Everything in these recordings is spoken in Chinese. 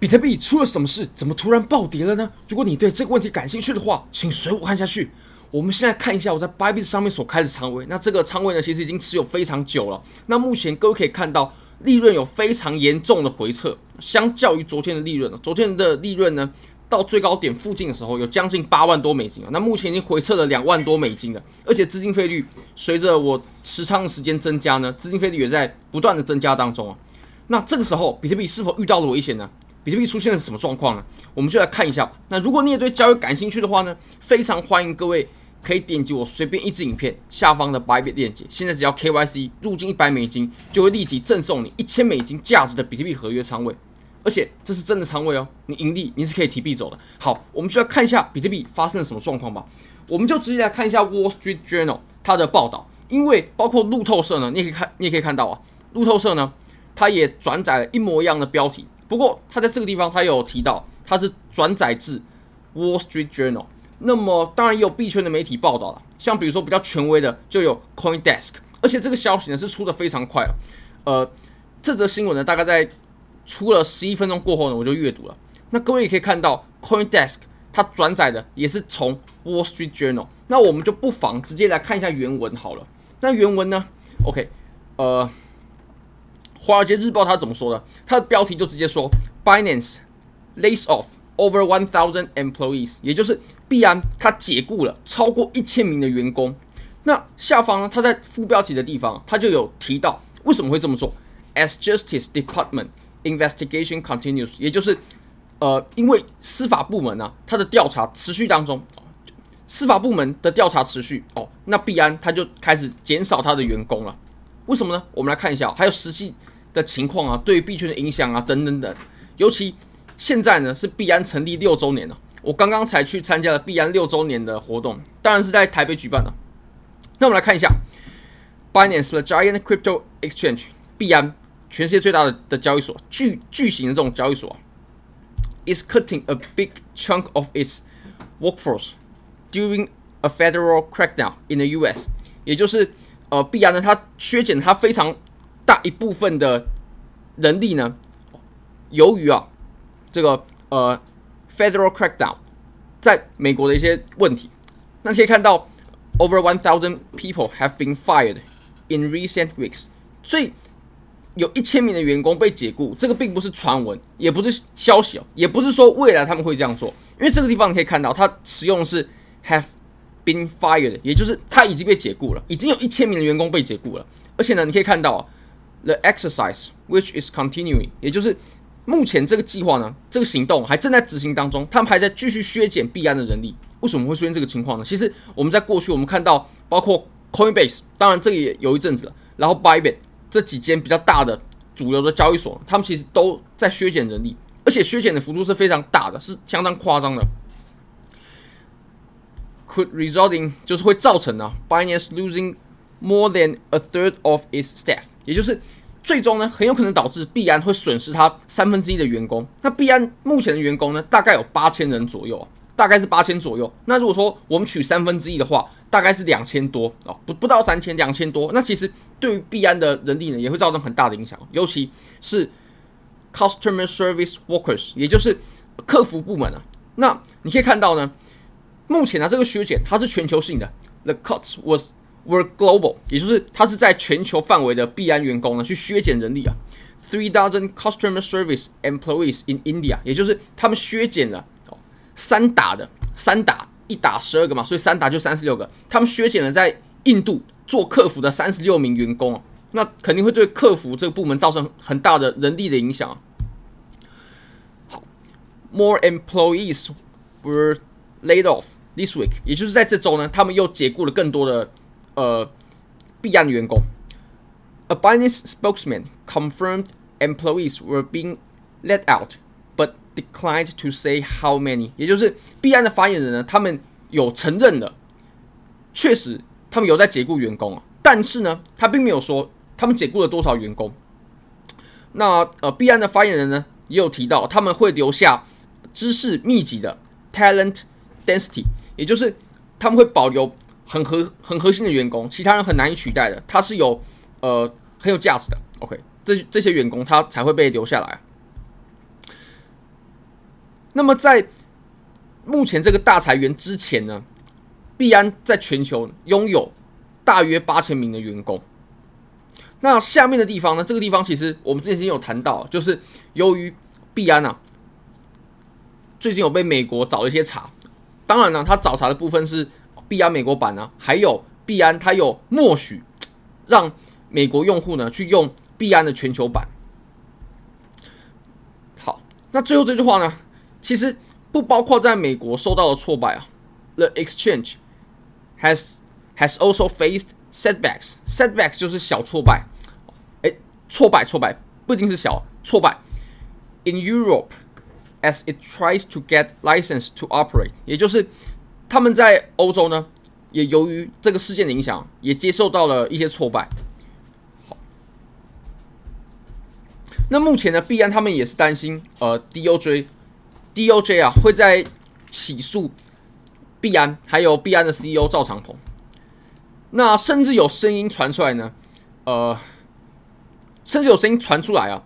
比特币出了什么事？怎么突然暴跌了呢？如果你对这个问题感兴趣的话，请随我看下去。我们现在看一下我在 Bybit 上面所开的仓位。那这个仓位呢，其实已经持有非常久了。那目前各位可以看到，利润有非常严重的回撤，相较于昨天的利润，昨天的利润呢，到最高点附近的时候有将近八万多美金啊。那目前已经回撤了两万多美金了，而且资金费率随着我持仓的时间增加呢，资金费率也在不断的增加当中啊。那这个时候，比特币是否遇到了危险呢？比特币出现了什么状况呢？我们就来看一下。那如果你也对交易感兴趣的话呢，非常欢迎各位可以点击我随便一支影片下方的 Bybit 链接。现在只要 KYC 入金一百美金，就会立即赠送你一千美金价值的比特币合约仓位，而且这是真的仓位哦。你盈利你是可以提币走的。好，我们就来看一下比特币发生了什么状况吧。我们就直接来看一下 Wall Street Journal 它的报道，因为包括路透社呢，你也可以看，你也可以看到啊，路透社呢，它也转载了一模一样的标题。不过，他在这个地方，他有提到，他是转载自 Wall Street Journal。那么，当然也有币圈的媒体报道了，像比如说比较权威的，就有 CoinDesk。而且这个消息呢是出的非常快啊。呃，这则新闻呢，大概在出了十一分钟过后呢，我就阅读了。那各位也可以看到，CoinDesk 它转载的也是从 Wall Street Journal。那我们就不妨直接来看一下原文好了。那原文呢？OK，呃。华尔街日报他怎么说的？他的标题就直接说：Binance lays off over one thousand employees，也就是币安他解雇了超过一千名的员工。那下方呢，他在副标题的地方，他就有提到为什么会这么做。As Justice Department investigation continues，也就是呃，因为司法部门呢、啊，他的调查持续当中，司法部门的调查持续哦，那币安他就开始减少他的员工了。为什么呢？我们来看一下，还有实际。的情况啊，对于币圈的影响啊，等等等。尤其现在呢，是币安成立六周年了。我刚刚才去参加了币安六周年的活动，当然是在台北举办的。那我们来看一下，Binance the giant crypto exchange，币安全世界最大的的交易所，巨巨型的这种交易所，is cutting a big chunk of its workforce during a federal crackdown in the U.S.，也就是呃，必然呢，它削减它非常。大一部分的人力呢，由于啊这个呃 federal crackdown 在美国的一些问题，那可以看到 over one thousand people have been fired in recent weeks，所以有一千名的员工被解雇，这个并不是传闻，也不是消息哦，也不是说未来他们会这样做，因为这个地方你可以看到，它使用的是 have been fired，也就是他已经被解雇了，已经有一千名的员工被解雇了，而且呢，你可以看到。The exercise which is continuing，也就是目前这个计划呢，这个行动还正在执行当中，他们还在继续削减币安的人力。为什么会出现这个情况呢？其实我们在过去我们看到，包括 Coinbase，当然这也有一阵子了，然后 Bybit 这几间比较大的主流的交易所，他们其实都在削减人力，而且削减的幅度是非常大的，是相当夸张的。Could resulting 就是会造成呢，Binance losing more than a third of its staff。也就是最终呢，很有可能导致币安会损失它三分之一的员工。那币安目前的员工呢，大概有八千人左右，大概是八千左右。那如果说我们取三分之一的话，大概是两千多哦，不不到三千，两千多。那其实对于币安的人力呢，也会造成很大的影响，尤其是 customer service workers，也就是客服部门啊。那你可以看到呢，目前呢这个削减它是全球性的，the cuts was Were global，也就是它是在全球范围的币安员工呢去削减人力啊，three thousand customer service employees in India，也就是他们削减了三打的三打一打十二个嘛，所以三打就三十六个，他们削减了在印度做客服的三十六名员工啊，那肯定会对客服这个部门造成很大的人力的影响。好，more employees were laid off this week，也就是在这周呢，他们又解雇了更多的。呃，币安的员工，a Binance spokesman confirmed employees were being let out, but declined to say how many。也就是币安的发言人呢，他们有承认了，确实他们有在解雇员工啊，但是呢，他并没有说他们解雇了多少员工。那呃，币安的发言人呢，也有提到他们会留下知识密集的 talent density，也就是他们会保留。很核很核心的员工，其他人很难以取代的，他是有呃很有价值的。OK，这这些员工他才会被留下来。那么在目前这个大裁员之前呢，币安在全球拥有大约八千名的员工。那下面的地方呢，这个地方其实我们之前有谈到，就是由于币安啊，最近有被美国找一些茬。当然呢，他找茬的部分是币安美国版呢，还有币安它有默许让美国用户呢去用币安的全球版。好，那最后这句话呢，其实不包括在美国受到的挫败啊。The exchange has has also faced setbacks. Setbacks 就是小挫败，诶，挫败挫败不一定是小挫败。In Europe. As it tries to get license to operate，也就是他们在欧洲呢，也由于这个事件的影响，也接受到了一些挫败。好，那目前呢，币安他们也是担心，呃，DOJ，DOJ 啊会在起诉币安，还有币安的 CEO 赵长鹏。那甚至有声音传出来呢，呃，甚至有声音传出来啊。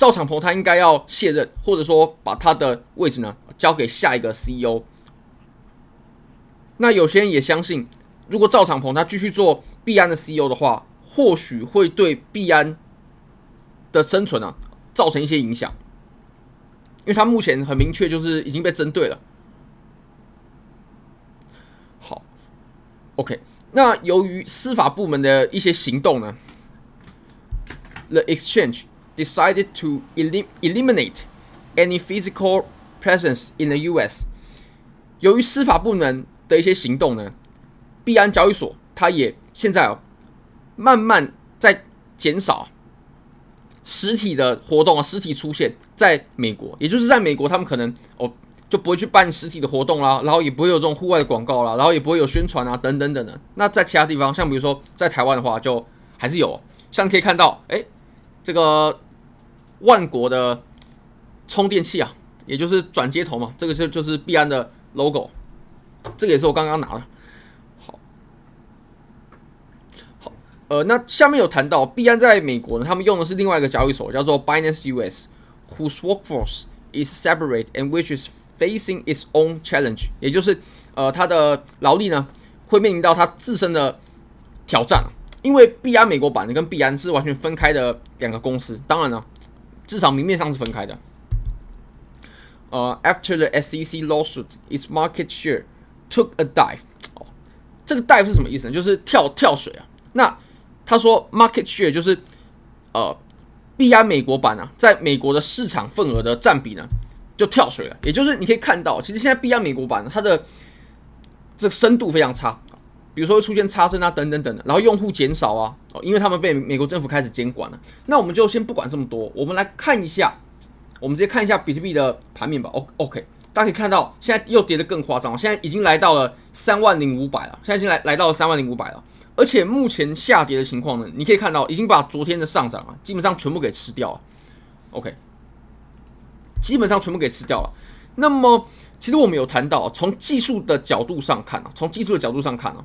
赵长鹏他应该要卸任，或者说把他的位置呢交给下一个 CEO。那有些人也相信，如果赵长鹏他继续做币安的 CEO 的话，或许会对币安的生存啊造成一些影响，因为他目前很明确就是已经被针对了。好，OK，那由于司法部门的一些行动呢，The Exchange。Decided to elim eliminate any physical presence in the U.S. 由于司法部门的一些行动呢，币安交易所它也现在哦慢慢在减少实体的活动啊，实体出现在美国，也就是在美国，他们可能哦就不会去办实体的活动啦，然后也不会有这种户外的广告啦，然后也不会有宣传啊等等等等。那在其他地方，像比如说在台湾的话，就还是有，像可以看到，哎，这个。万国的充电器啊，也就是转接头嘛，这个就就是币安的 logo，这个也是我刚刚拿的。好，好，呃，那下面有谈到币安在美国呢，他们用的是另外一个交易所，叫做 Binance US，whose workforce is separate and which is facing its own challenge，也就是呃，它的劳力呢会面临到它自身的挑战，因为币安美国版的跟币安是完全分开的两个公司，当然了。至少明面上是分开的。呃、，after the SEC lawsuit, its market share took a dive。这个 dive 是什么意思呢？就是跳跳水啊。那他说 market share 就是呃，币安美国版啊，在美国的市场份额的占比呢就跳水了。也就是你可以看到，其实现在币安美国版它的这个深度非常差。比如说会出现差生啊，等等等等，然后用户减少啊，哦，因为他们被美国政府开始监管了。那我们就先不管这么多，我们来看一下，我们直接看一下比特币的盘面吧。O OK，大家可以看到，现在又跌得更夸张，现在已经来到了三万零五百了，现在已经来来到了三万零五百了。而且目前下跌的情况呢，你可以看到已经把昨天的上涨啊，基本上全部给吃掉了。OK，基本上全部给吃掉了。那么，其实我们有谈到，从技术的角度上看啊，从技术的角度上看啊。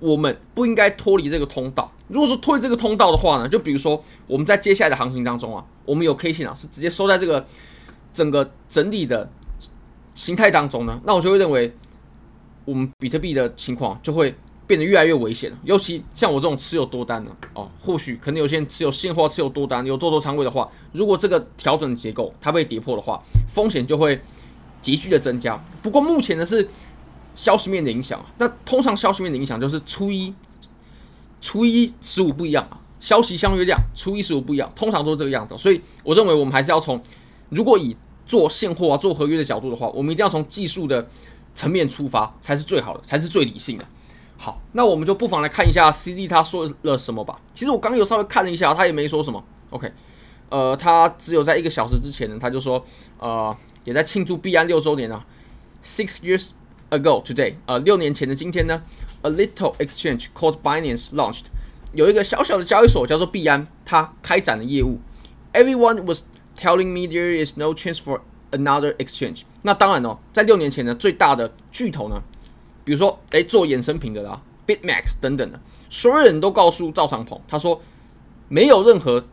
我们不应该脱离这个通道。如果说脱离这个通道的话呢，就比如说我们在接下来的行情当中啊，我们有 K 线啊，是直接收在这个整个整理的形态当中呢，那我就会认为我们比特币的情况就会变得越来越危险了。尤其像我这种持有多单的哦，或许可能有些人持有现货、持有多单、有做多仓位的话，如果这个调整结构它被跌破的话，风险就会急剧的增加。不过目前呢是。消息面的影响，那通常消息面的影响就是初一、初一十五不一样啊，消息相约量初一十五不一样，通常都是这个样子。所以我认为我们还是要从，如果以做现货啊、做合约的角度的话，我们一定要从技术的层面出发，才是最好的，才是最理性的。好，那我们就不妨来看一下 CD 他说了什么吧。其实我刚刚有稍微看了一下，他也没说什么。OK，呃，他只有在一个小时之前呢，他就说，呃，也在庆祝币安六周年啊，six years。Ago today，呃，六年前的今天呢，a little exchange called Binance launched，有一个小小的交易所叫做币安，它开展了业务。Everyone was telling me there is no chance for another exchange。那当然哦，在六年前呢，最大的巨头呢，比如说诶做衍生品的啦，BitMax 等等的，所有人都告诉赵长鹏，他说没有任何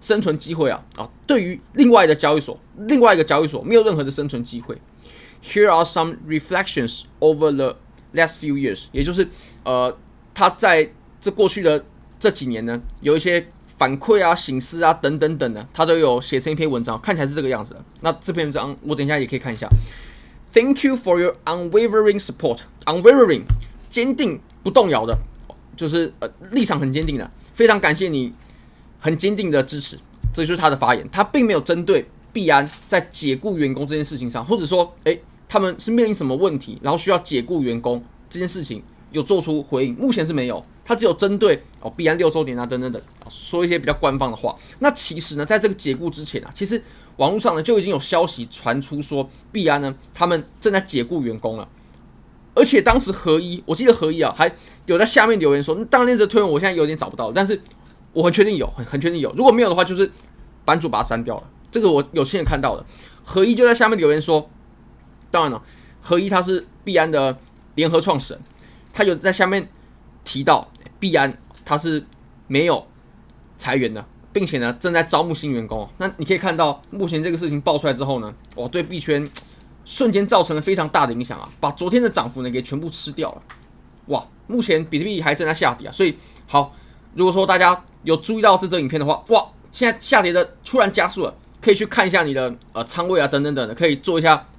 生存机会啊啊！对于另外的交易所，另外一个交易所没有任何的生存机会。Here are some reflections over the last few years，也就是呃，他在这过去的这几年呢，有一些反馈啊、醒思啊等等等的，他都有写成一篇文章，看起来是这个样子的。那这篇文章我等一下也可以看一下。Thank you for your unwavering support. Unwavering，坚定不动摇的，就是呃立场很坚定的。非常感谢你很坚定的支持，这就是他的发言。他并没有针对币安在解雇员工这件事情上，或者说，诶，他们是面临什么问题，然后需要解雇员工这件事情有做出回应。目前是没有，他只有针对哦必安六周年啊等等等说一些比较官方的话。那其实呢，在这个解雇之前啊，其实。网络上呢就已经有消息传出说，必安呢他们正在解雇员工了，而且当时合一，我记得合一啊还有在下面留言说，当年这推文我现在有点找不到，但是我很确定有，很很确定有，如果没有的话，就是版主把它删掉了。这个我有亲眼看到的，合一就在下面留言说，当然了，合一他是币安的联合创始人，他有在下面提到币安他是没有裁员的。并且呢，正在招募新员工。那你可以看到，目前这个事情爆出来之后呢，哇，对币圈瞬间造成了非常大的影响啊，把昨天的涨幅呢给全部吃掉了。哇，目前比特币还正在下跌啊。所以，好，如果说大家有注意到这则影片的话，哇，现在下跌的突然加速了，可以去看一下你的呃仓位啊，等等等的，可以做一下